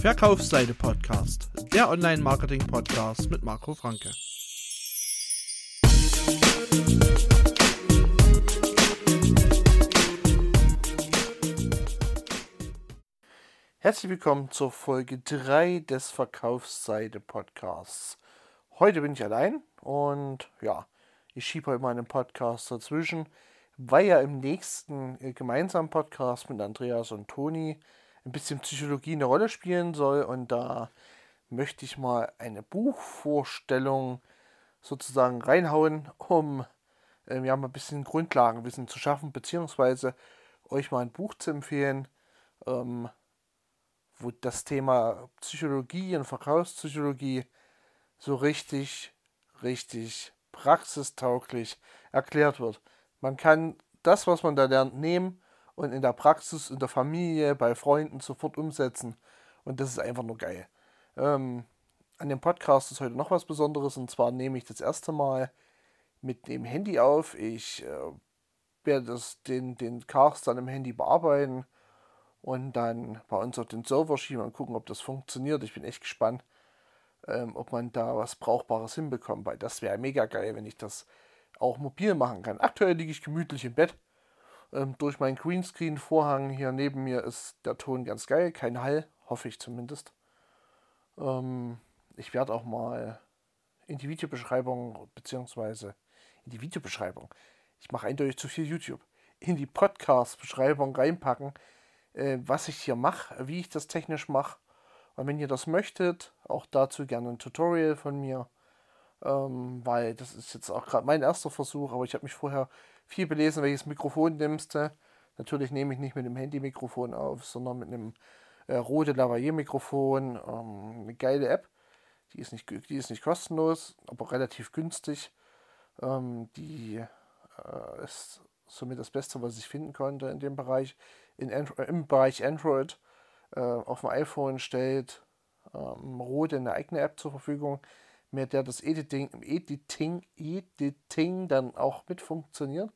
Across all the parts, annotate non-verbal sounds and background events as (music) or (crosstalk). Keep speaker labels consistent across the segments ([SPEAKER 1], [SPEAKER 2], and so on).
[SPEAKER 1] Verkaufsseite Podcast, der Online-Marketing-Podcast mit Marco Franke. Herzlich willkommen zur Folge 3 des Verkaufsseite Podcasts. Heute bin ich allein und ja, ich schiebe heute meinen Podcast dazwischen, weil ja im nächsten äh, gemeinsamen Podcast mit Andreas und Toni ein bisschen Psychologie eine Rolle spielen soll. Und da möchte ich mal eine Buchvorstellung sozusagen reinhauen, um ähm, ja mal ein bisschen Grundlagenwissen zu schaffen, beziehungsweise euch mal ein Buch zu empfehlen, ähm, wo das Thema Psychologie und Verkaufspsychologie so richtig, richtig praxistauglich erklärt wird. Man kann das, was man da lernt, nehmen und in der Praxis, in der Familie, bei Freunden sofort umsetzen. Und das ist einfach nur geil. Ähm, an dem Podcast ist heute noch was Besonderes und zwar nehme ich das erste Mal mit dem Handy auf. Ich äh, werde das, den, den Cast dann im Handy bearbeiten und dann bei uns auf den Server schieben und gucken, ob das funktioniert. Ich bin echt gespannt ähm, ob man da was Brauchbares hinbekommt, weil das wäre mega geil, wenn ich das auch mobil machen kann. Aktuell liege ich gemütlich im Bett. Ähm, durch meinen Greenscreen-Vorhang hier neben mir ist der Ton ganz geil, kein Hall, hoffe ich zumindest. Ähm, ich werde auch mal in die Videobeschreibung, beziehungsweise in die Videobeschreibung, ich mache eindeutig zu viel YouTube, in die Podcast-Beschreibung reinpacken, äh, was ich hier mache, wie ich das technisch mache und wenn ihr das möchtet, auch dazu gerne ein Tutorial von mir, ähm, weil das ist jetzt auch gerade mein erster Versuch, aber ich habe mich vorher viel belesen, welches Mikrofon nimmst du. Natürlich nehme ich nicht mit dem Handy-Mikrofon auf, sondern mit einem äh, Rode Lavalier-Mikrofon. Ähm, eine geile App. Die ist, nicht, die ist nicht kostenlos, aber relativ günstig. Ähm, die äh, ist somit das Beste, was ich finden konnte in dem Bereich, in, im Bereich Android äh, auf dem iPhone stellt ähm, Rode eine eigene App zur Verfügung, mit der das Editing, Editing, Editing dann auch mit funktioniert.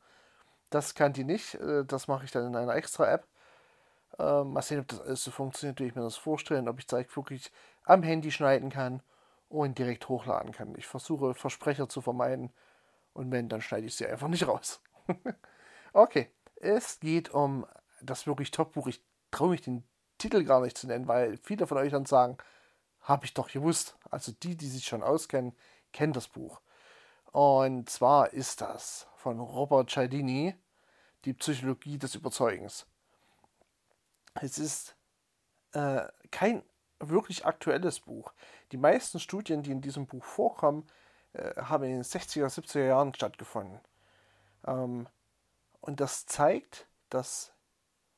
[SPEAKER 1] Das kann die nicht, äh, das mache ich dann in einer extra App. Ähm, mal sehen, ob das alles so funktioniert, wie ich mir das vorstelle, ob ich es wirklich am Handy schneiden kann und direkt hochladen kann. Ich versuche Versprecher zu vermeiden und wenn, dann schneide ich sie einfach nicht raus. (laughs) okay, es geht um das wirklich Top-Buch. Ich traue mich den Titel gar nicht zu nennen, weil viele von euch dann sagen, habe ich doch gewusst. Also die, die sich schon auskennen, kennen das Buch. Und zwar ist das von Robert Cialdini, die Psychologie des Überzeugens. Es ist äh, kein wirklich aktuelles Buch. Die meisten Studien, die in diesem Buch vorkommen, äh, haben in den 60er, 70er Jahren stattgefunden. Ähm, und das zeigt, dass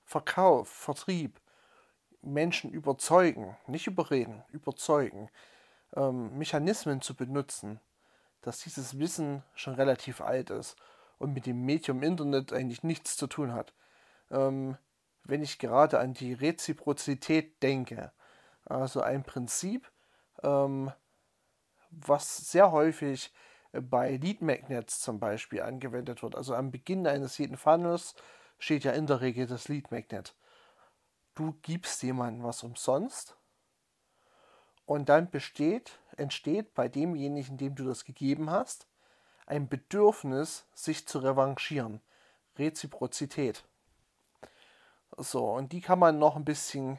[SPEAKER 1] Verkauf, Vertrieb, Menschen überzeugen, nicht überreden, überzeugen, ähm, Mechanismen zu benutzen, dass dieses Wissen schon relativ alt ist und mit dem Medium Internet eigentlich nichts zu tun hat. Ähm, wenn ich gerade an die Reziprozität denke, also ein Prinzip, ähm, was sehr häufig bei Lead Magnets zum Beispiel angewendet wird. Also am Beginn eines jeden Funnels steht ja in der Regel das Lead Magnet du gibst jemandem was umsonst und dann besteht, entsteht bei demjenigen, dem du das gegeben hast, ein Bedürfnis, sich zu revanchieren. Reziprozität. So, und die kann man noch ein bisschen,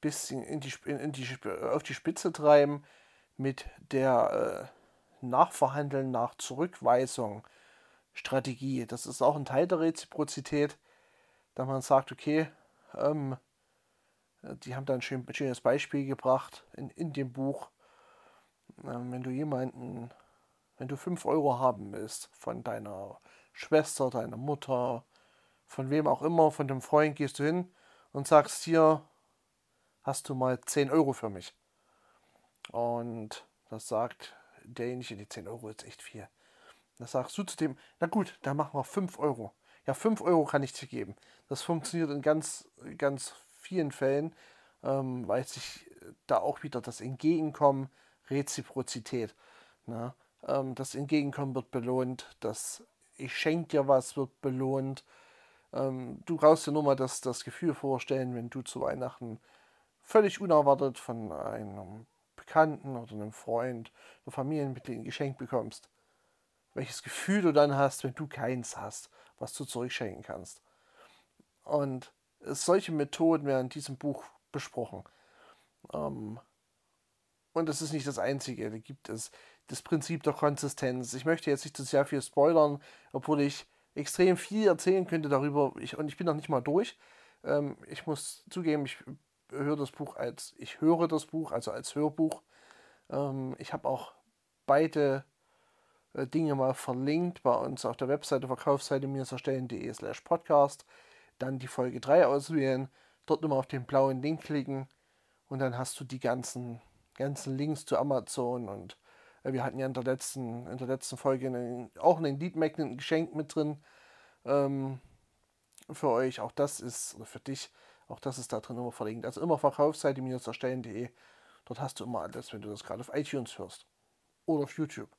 [SPEAKER 1] bisschen in die, in die, auf die Spitze treiben mit der äh, Nachverhandeln nach Zurückweisung Strategie. Das ist auch ein Teil der Reziprozität, da man sagt, okay, ähm, äh, die haben da ein schön, schönes Beispiel gebracht in, in dem Buch. Ähm, wenn du jemanden, wenn du 5 Euro haben willst von deiner Schwester, deiner Mutter, von wem auch immer, von dem Freund, gehst du hin und sagst hier, hast du mal 10 Euro für mich. Und das sagt derjenige, die 10 Euro ist echt viel. Das sagst du zu dem, na gut, dann machen wir 5 Euro. Ja, 5 Euro kann ich dir geben. Das funktioniert in ganz, ganz vielen Fällen, ähm, weil sich da auch wieder das Entgegenkommen, Reziprozität. Ne? Ähm, das Entgegenkommen wird belohnt, das Ich schenke dir was wird belohnt. Ähm, du brauchst dir nur mal das, das Gefühl vorstellen, wenn du zu Weihnachten völlig unerwartet von einem Bekannten oder einem Freund oder Familienmitglied ein Geschenk bekommst. Welches Gefühl du dann hast, wenn du keins hast, was du zurückschenken kannst. Und solche Methoden werden in diesem Buch besprochen. Ähm, und das ist nicht das Einzige. Da gibt es das Prinzip der Konsistenz. Ich möchte jetzt nicht zu sehr viel spoilern, obwohl ich extrem viel erzählen könnte darüber. Ich, und ich bin noch nicht mal durch. Ähm, ich muss zugeben, ich höre das Buch als, ich höre das Buch, also als Hörbuch. Ähm, ich habe auch beide äh, Dinge mal verlinkt bei uns auf der Webseite Verkaufsseite mir slash podcast. Dann die Folge 3 auswählen, dort immer auf den blauen Link klicken und dann hast du die ganzen, ganzen Links zu Amazon und äh, wir hatten ja in der letzten, in der letzten Folge einen, auch einen Lead Magnet Geschenk mit drin ähm, für euch. Auch das ist, oder für dich, auch das ist da drin immer verlinkt. Also immer Verkaufsseite erstellen.de. Dort hast du immer alles, wenn du das gerade auf iTunes hörst. Oder auf YouTube.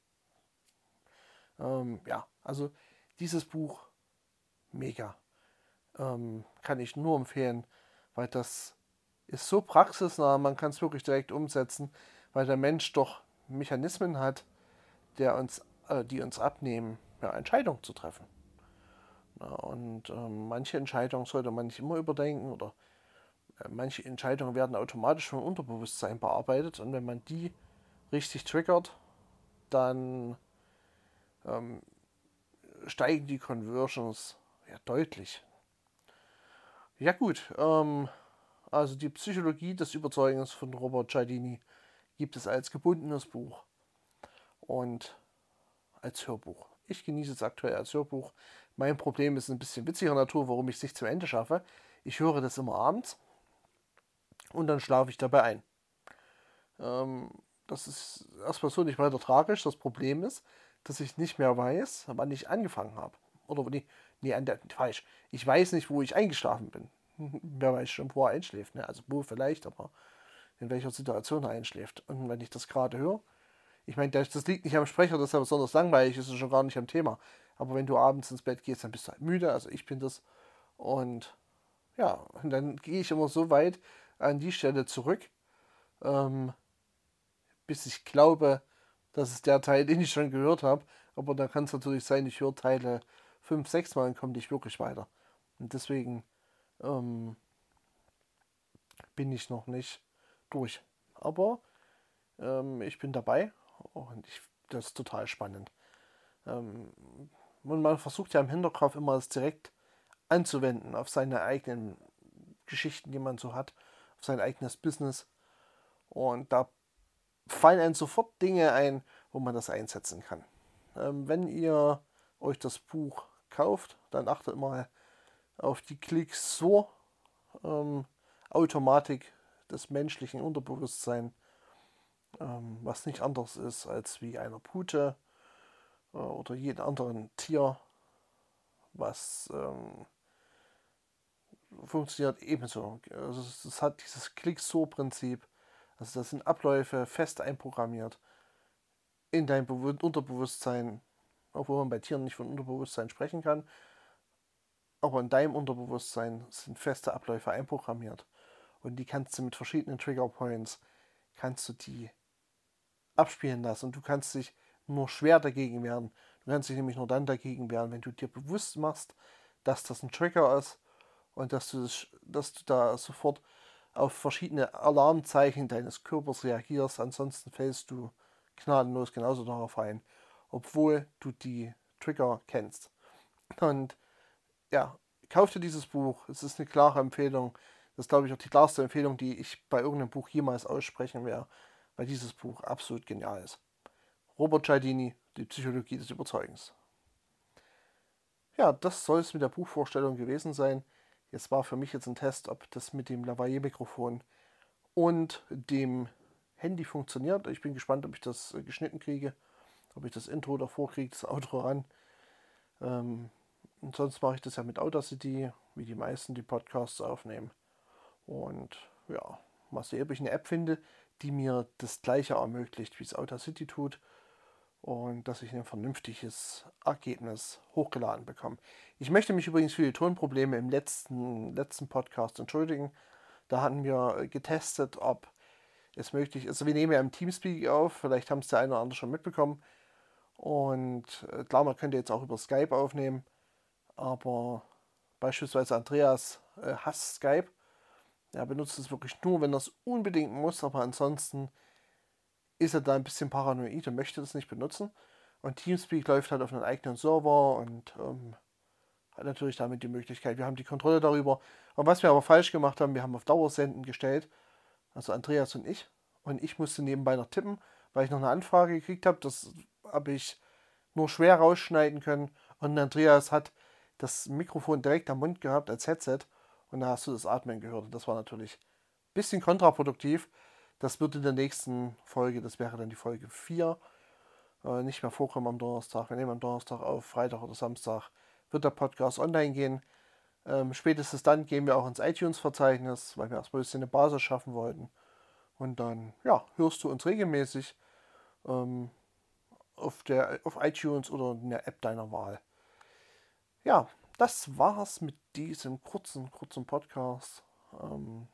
[SPEAKER 1] Ähm, ja, also dieses Buch mega. Ähm, kann ich nur empfehlen, weil das ist so praxisnah, man kann es wirklich direkt umsetzen, weil der Mensch doch Mechanismen hat, der uns, äh, die uns abnehmen, ja, Entscheidungen zu treffen. Ja, und äh, manche Entscheidungen sollte man nicht immer überdenken oder äh, manche Entscheidungen werden automatisch vom Unterbewusstsein bearbeitet und wenn man die richtig triggert, dann ähm, steigen die Conversions ja deutlich. Ja gut, ähm, also die Psychologie des Überzeugens von Robert Cialdini gibt es als gebundenes Buch und als Hörbuch. Ich genieße es aktuell als Hörbuch. Mein Problem ist ein bisschen witziger Natur, warum ich es nicht zum Ende schaffe. Ich höre das immer abends und dann schlafe ich dabei ein. Ähm, das ist erstmal so nicht weiter tragisch. Das Problem ist, dass ich nicht mehr weiß, wann ich angefangen habe. Oder nee, nee, falsch. Ich weiß nicht, wo ich eingeschlafen bin. (laughs) Wer weiß schon, wo er einschläft. Ne? Also wo vielleicht, aber in welcher Situation er einschläft. Und wenn ich das gerade höre, ich meine, das liegt nicht am Sprecher, das ist ja besonders langweilig, ist schon gar nicht am Thema. Aber wenn du abends ins Bett gehst, dann bist du halt müde, also ich bin das. Und ja, und dann gehe ich immer so weit an die Stelle zurück, ähm, bis ich glaube, das ist der Teil, (laughs) den ich schon gehört habe. Aber da kann es natürlich sein, ich höre Teile 5, 6 Mal und komme nicht wirklich weiter. Und deswegen ähm, bin ich noch nicht durch. Aber ähm, ich bin dabei und ich, das ist total spannend. Ähm, und man versucht ja im Hinterkopf immer es direkt anzuwenden auf seine eigenen Geschichten, die man so hat, auf sein eigenes Business. Und da fallen einem sofort Dinge ein, wo man das einsetzen kann. Ähm, wenn ihr euch das Buch kauft, dann achtet mal auf die Klicks so ähm, Automatik des menschlichen Unterbewusstseins, ähm, was nicht anders ist als wie einer Pute äh, oder jedem anderen Tier, was ähm, funktioniert ebenso. Also es hat dieses Klick-So-Prinzip. Also das sind Abläufe fest einprogrammiert in dein Unterbewusstsein, obwohl man bei Tieren nicht von Unterbewusstsein sprechen kann. Aber in deinem Unterbewusstsein sind feste Abläufe einprogrammiert. Und die kannst du mit verschiedenen Trigger Points, kannst du die abspielen lassen. Und du kannst dich nur schwer dagegen wehren. Du kannst dich nämlich nur dann dagegen wehren, wenn du dir bewusst machst, dass das ein Trigger ist und dass du, das, dass du da sofort auf verschiedene Alarmzeichen deines Körpers reagierst. Ansonsten fällst du gnadenlos genauso darauf ein, obwohl du die Trigger kennst. Und ja, kauf dir dieses Buch. Es ist eine klare Empfehlung. Das ist, glaube ich, auch die klarste Empfehlung, die ich bei irgendeinem Buch jemals aussprechen werde, weil dieses Buch absolut genial ist. Robert Cialdini, Die Psychologie des Überzeugens. Ja, das soll es mit der Buchvorstellung gewesen sein. Jetzt war für mich jetzt ein Test, ob das mit dem Lavalier-Mikrofon und dem Handy funktioniert. Ich bin gespannt, ob ich das äh, geschnitten kriege, ob ich das Intro davor kriege, das Outro ran. Ähm, und sonst mache ich das ja mit Audacity, wie die meisten, die Podcasts aufnehmen. Und ja, mal sehen, ob ich eine App finde, die mir das gleiche ermöglicht, wie es Audacity tut. und dass ich ein vernünftiges Ergebnis hochgeladen bekomme. Ich möchte mich übrigens für die Tonprobleme im letzten, letzten Podcast entschuldigen. Da hatten wir getestet, ob es möglich ist. Also wir nehmen ja im Teamspeak auf, vielleicht haben es der eine oder andere schon mitbekommen. Und äh, klar, man könnte jetzt auch über Skype aufnehmen, aber beispielsweise Andreas äh, hasst Skype. Er benutzt es wirklich nur, wenn er es unbedingt muss, aber ansonsten ist er da ein bisschen paranoid und möchte das nicht benutzen. Und Teamspeak läuft halt auf einem eigenen Server und ähm, hat natürlich damit die Möglichkeit. Wir haben die Kontrolle darüber. Und was wir aber falsch gemacht haben, wir haben auf Dauersenden gestellt, also Andreas und ich. Und ich musste nebenbei noch tippen, weil ich noch eine Anfrage gekriegt habe. Das habe ich nur schwer rausschneiden können. Und Andreas hat das Mikrofon direkt am Mund gehabt als Headset. Und da hast du das Atmen gehört. Und das war natürlich ein bisschen kontraproduktiv. Das wird in der nächsten Folge, das wäre dann die Folge 4, äh, nicht mehr vorkommen am Donnerstag. Wir nehmen am Donnerstag auf, Freitag oder Samstag wird der Podcast online gehen. Ähm, spätestens dann gehen wir auch ins iTunes-Verzeichnis, weil wir erstmal ein bisschen eine Basis schaffen wollten. Und dann, ja, hörst du uns regelmäßig ähm, auf, der, auf iTunes oder in der App deiner Wahl. Ja, das war's mit diesem kurzen, kurzen Podcast. Ähm,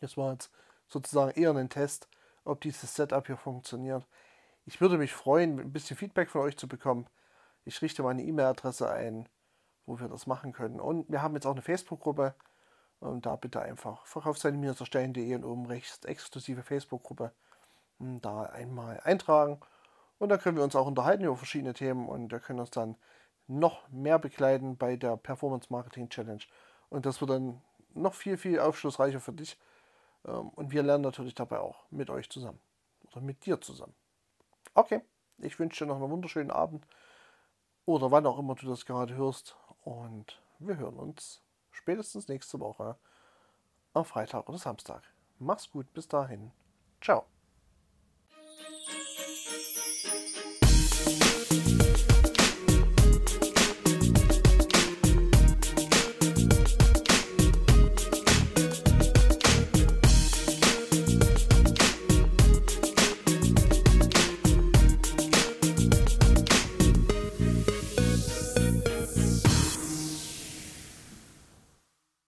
[SPEAKER 1] das war jetzt sozusagen eher ein Test, ob dieses Setup hier funktioniert. Ich würde mich freuen, ein bisschen Feedback von euch zu bekommen. Ich richte meine E-Mail-Adresse ein, wo wir das machen können. Und wir haben jetzt auch eine Facebook-Gruppe. Und da bitte einfach verkaufsseite-erstellen.de und oben rechts exklusive Facebook-Gruppe da einmal eintragen. Und da können wir uns auch unterhalten über verschiedene Themen und wir können uns dann noch mehr begleiten bei der Performance Marketing Challenge. Und das wird dann noch viel, viel aufschlussreicher für dich. Ähm, und wir lernen natürlich dabei auch mit euch zusammen. Oder mit dir zusammen. Okay, ich wünsche dir noch einen wunderschönen Abend. Oder wann auch immer du das gerade hörst. Und wir hören uns spätestens nächste Woche am Freitag oder Samstag. Mach's gut, bis dahin. Ciao.